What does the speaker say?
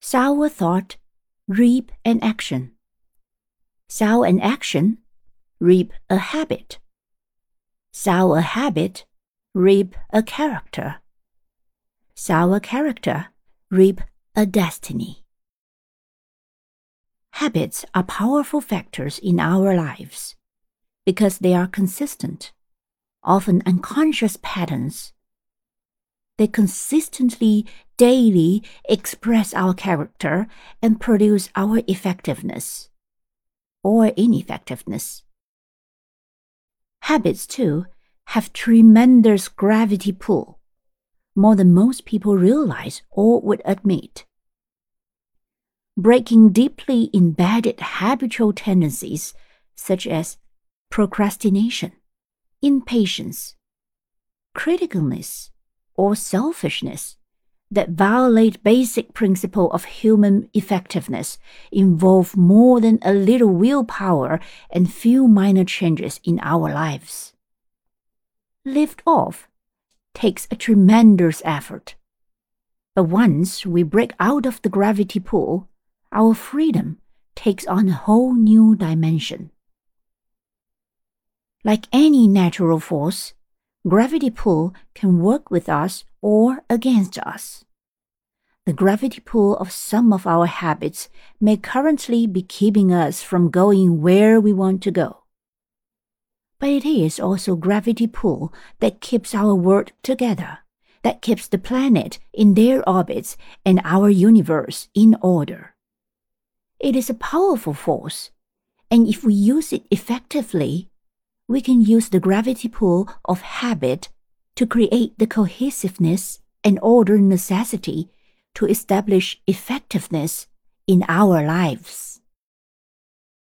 Sow a thought, reap an action. Sow an action, reap a habit. Sow a habit, reap a character. Sow a character, reap a destiny. Habits are powerful factors in our lives because they are consistent, often unconscious patterns. They consistently, daily express our character and produce our effectiveness or ineffectiveness. Habits, too, have tremendous gravity pull, more than most people realize or would admit. Breaking deeply embedded habitual tendencies such as procrastination, impatience, criticalness, or selfishness that violate basic principle of human effectiveness involve more than a little willpower and few minor changes in our lives. Lift off takes a tremendous effort. But once we break out of the gravity pull, our freedom takes on a whole new dimension. Like any natural force, gravity pull can work with us or against us. The gravity pull of some of our habits may currently be keeping us from going where we want to go. But it is also gravity pull that keeps our world together, that keeps the planet in their orbits and our universe in order. It is a powerful force, and if we use it effectively, we can use the gravity pull of habit to create the cohesiveness and order necessity to establish effectiveness in our lives.